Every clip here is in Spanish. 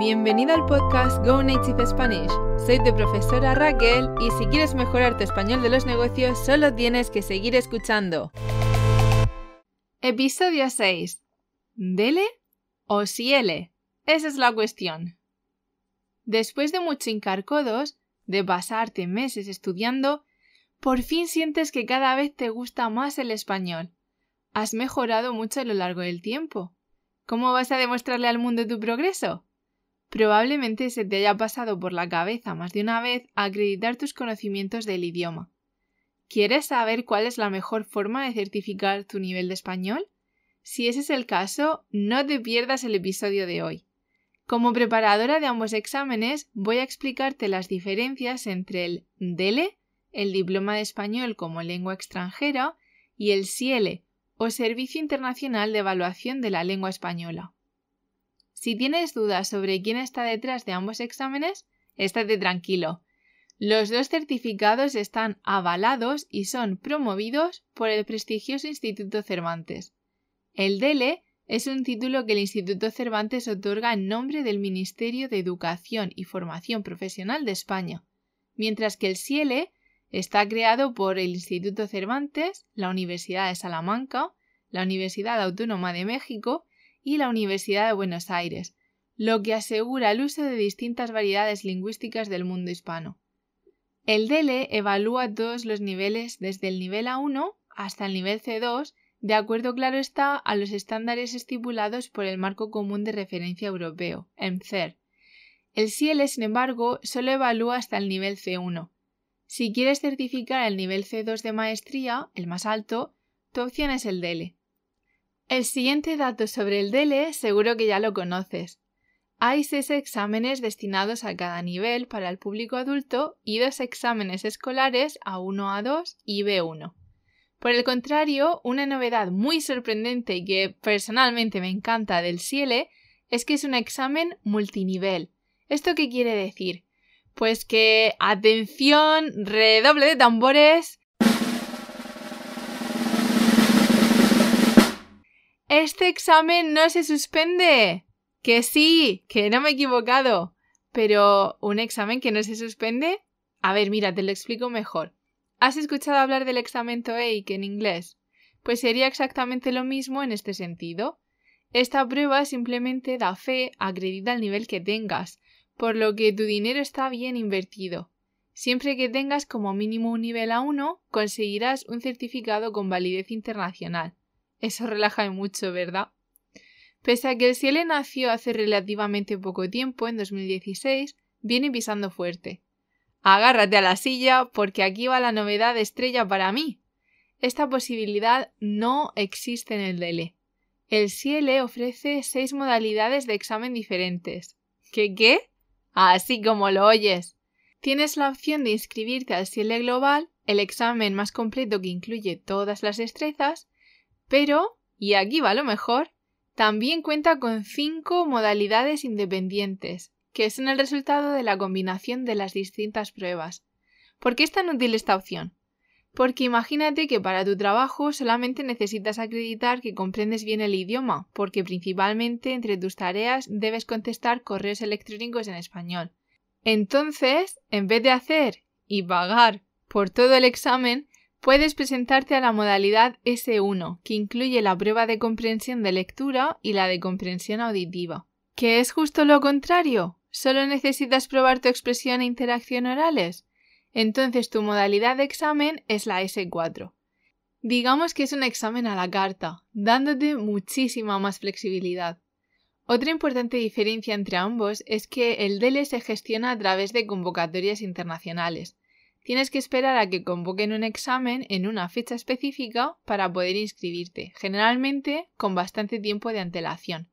bienvenido al podcast Go Native Spanish. Soy tu profesora Raquel y si quieres mejorar tu español de los negocios solo tienes que seguir escuchando. Episodio 6. ¿Dele o siele? Esa es la cuestión. Después de mucho incarcodos, de pasarte meses estudiando, por fin sientes que cada vez te gusta más el español. Has mejorado mucho a lo largo del tiempo. ¿Cómo vas a demostrarle al mundo tu progreso? Probablemente se te haya pasado por la cabeza más de una vez acreditar tus conocimientos del idioma. ¿Quieres saber cuál es la mejor forma de certificar tu nivel de español? Si ese es el caso, no te pierdas el episodio de hoy. Como preparadora de ambos exámenes, voy a explicarte las diferencias entre el DELE, el Diploma de Español como Lengua extranjera, y el SIELE, o Servicio Internacional de Evaluación de la Lengua Española. Si tienes dudas sobre quién está detrás de ambos exámenes, estate tranquilo. Los dos certificados están avalados y son promovidos por el prestigioso Instituto Cervantes. El DELE es un título que el Instituto Cervantes otorga en nombre del Ministerio de Educación y Formación Profesional de España, mientras que el SIELE está creado por el Instituto Cervantes, la Universidad de Salamanca, la Universidad Autónoma de México y la Universidad de Buenos Aires, lo que asegura el uso de distintas variedades lingüísticas del mundo hispano. El DELE evalúa todos los niveles desde el nivel A1 hasta el nivel C2, de acuerdo claro está a los estándares estipulados por el Marco Común de Referencia Europeo, EMCER. El SIELE, sin embargo, solo evalúa hasta el nivel C1. Si quieres certificar el nivel C2 de maestría, el más alto, tu opción es el DELE. El siguiente dato sobre el DELE seguro que ya lo conoces. Hay seis exámenes destinados a cada nivel para el público adulto y dos exámenes escolares A1, A2 y B1. Por el contrario, una novedad muy sorprendente y que personalmente me encanta del SIELE es que es un examen multinivel. ¿Esto qué quiere decir? Pues que, atención, redoble de tambores, Este examen no se suspende. Que sí, que no me he equivocado. Pero, ¿un examen que no se suspende? A ver, mira, te lo explico mejor. ¿Has escuchado hablar del examen TOEIC en inglés? Pues sería exactamente lo mismo en este sentido. Esta prueba simplemente da fe, acredita el nivel que tengas, por lo que tu dinero está bien invertido. Siempre que tengas como mínimo un nivel A1, conseguirás un certificado con validez internacional. Eso relaja mucho, ¿verdad? Pese a que el Cielo nació hace relativamente poco tiempo, en 2016, viene pisando fuerte. Agárrate a la silla porque aquí va la novedad estrella para mí. Esta posibilidad no existe en el DELE. El CIELE ofrece seis modalidades de examen diferentes. ¿Qué qué? Así como lo oyes. Tienes la opción de inscribirte al CIELE Global, el examen más completo que incluye todas las destrezas, pero, y aquí va lo mejor, también cuenta con cinco modalidades independientes, que son el resultado de la combinación de las distintas pruebas. ¿Por qué es tan útil esta opción? Porque imagínate que para tu trabajo solamente necesitas acreditar que comprendes bien el idioma, porque principalmente entre tus tareas debes contestar correos electrónicos en español. Entonces, en vez de hacer y pagar por todo el examen, Puedes presentarte a la modalidad S1, que incluye la prueba de comprensión de lectura y la de comprensión auditiva. ¿Qué es justo lo contrario? ¿Solo necesitas probar tu expresión e interacción orales? Entonces tu modalidad de examen es la S4. Digamos que es un examen a la carta, dándote muchísima más flexibilidad. Otra importante diferencia entre ambos es que el DELE se gestiona a través de convocatorias internacionales, tienes que esperar a que convoquen un examen en una fecha específica para poder inscribirte, generalmente con bastante tiempo de antelación.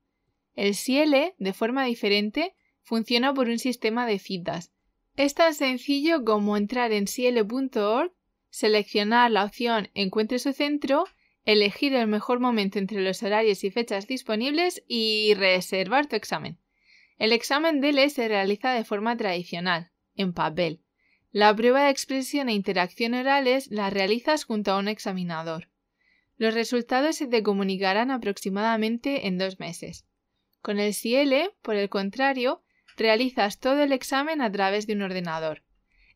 El CIELE, de forma diferente, funciona por un sistema de citas. Es tan sencillo como entrar en ciele.org, seleccionar la opción Encuentre su centro, elegir el mejor momento entre los horarios y fechas disponibles y reservar tu examen. El examen DELE se realiza de forma tradicional, en papel, la prueba de expresión e interacción orales la realizas junto a un examinador. Los resultados se te comunicarán aproximadamente en dos meses. Con el CIELE, por el contrario, realizas todo el examen a través de un ordenador.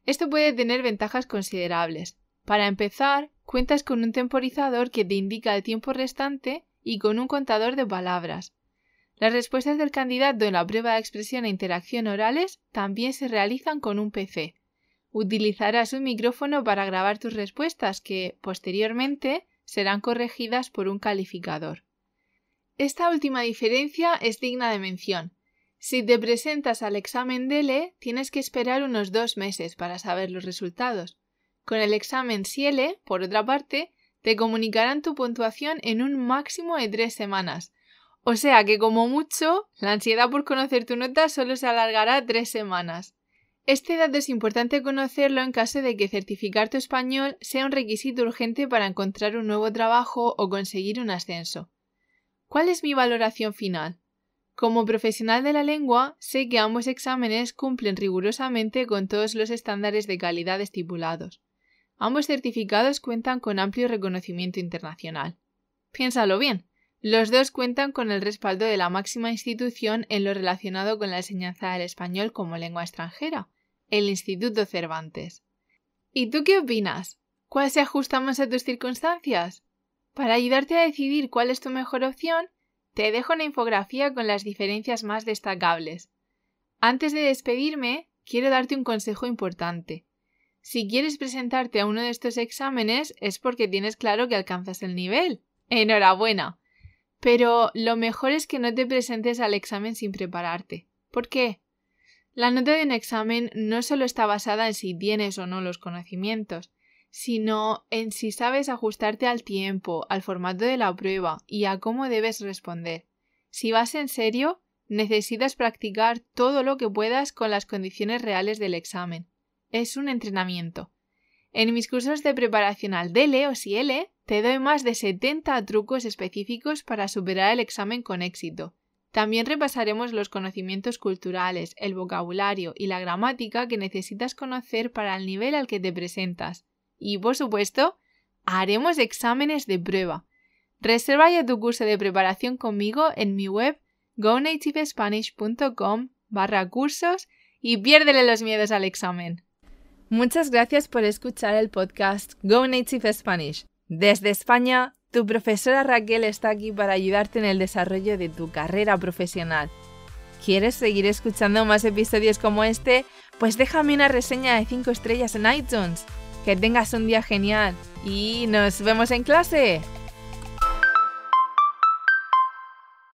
Esto puede tener ventajas considerables. Para empezar, cuentas con un temporizador que te indica el tiempo restante y con un contador de palabras. Las respuestas del candidato en la prueba de expresión e interacción orales también se realizan con un PC. Utilizarás un micrófono para grabar tus respuestas que, posteriormente, serán corregidas por un calificador. Esta última diferencia es digna de mención. Si te presentas al examen DELE, tienes que esperar unos dos meses para saber los resultados. Con el examen SIELE, por otra parte, te comunicarán tu puntuación en un máximo de tres semanas. O sea que como mucho, la ansiedad por conocer tu nota solo se alargará tres semanas. Este dato es importante conocerlo en caso de que certificar tu español sea un requisito urgente para encontrar un nuevo trabajo o conseguir un ascenso. ¿Cuál es mi valoración final? Como profesional de la lengua, sé que ambos exámenes cumplen rigurosamente con todos los estándares de calidad estipulados. Ambos certificados cuentan con amplio reconocimiento internacional. Piénsalo bien. Los dos cuentan con el respaldo de la máxima institución en lo relacionado con la enseñanza del español como lengua extranjera, el Instituto Cervantes. ¿Y tú qué opinas? ¿Cuál se ajusta más a tus circunstancias? Para ayudarte a decidir cuál es tu mejor opción, te dejo una infografía con las diferencias más destacables. Antes de despedirme, quiero darte un consejo importante. Si quieres presentarte a uno de estos exámenes es porque tienes claro que alcanzas el nivel. Enhorabuena. Pero lo mejor es que no te presentes al examen sin prepararte. ¿Por qué? La nota de un examen no solo está basada en si tienes o no los conocimientos, sino en si sabes ajustarte al tiempo, al formato de la prueba y a cómo debes responder. Si vas en serio, necesitas practicar todo lo que puedas con las condiciones reales del examen es un entrenamiento. En mis cursos de preparación al DELE o SIELE te doy más de 70 trucos específicos para superar el examen con éxito. También repasaremos los conocimientos culturales, el vocabulario y la gramática que necesitas conocer para el nivel al que te presentas. Y, por supuesto, haremos exámenes de prueba. Reserva ya tu curso de preparación conmigo en mi web gonativespanish.com barra cursos y piérdele los miedos al examen. Muchas gracias por escuchar el podcast Go Native Spanish. Desde España, tu profesora Raquel está aquí para ayudarte en el desarrollo de tu carrera profesional. ¿Quieres seguir escuchando más episodios como este? Pues déjame una reseña de 5 estrellas en iTunes. Que tengas un día genial y nos vemos en clase.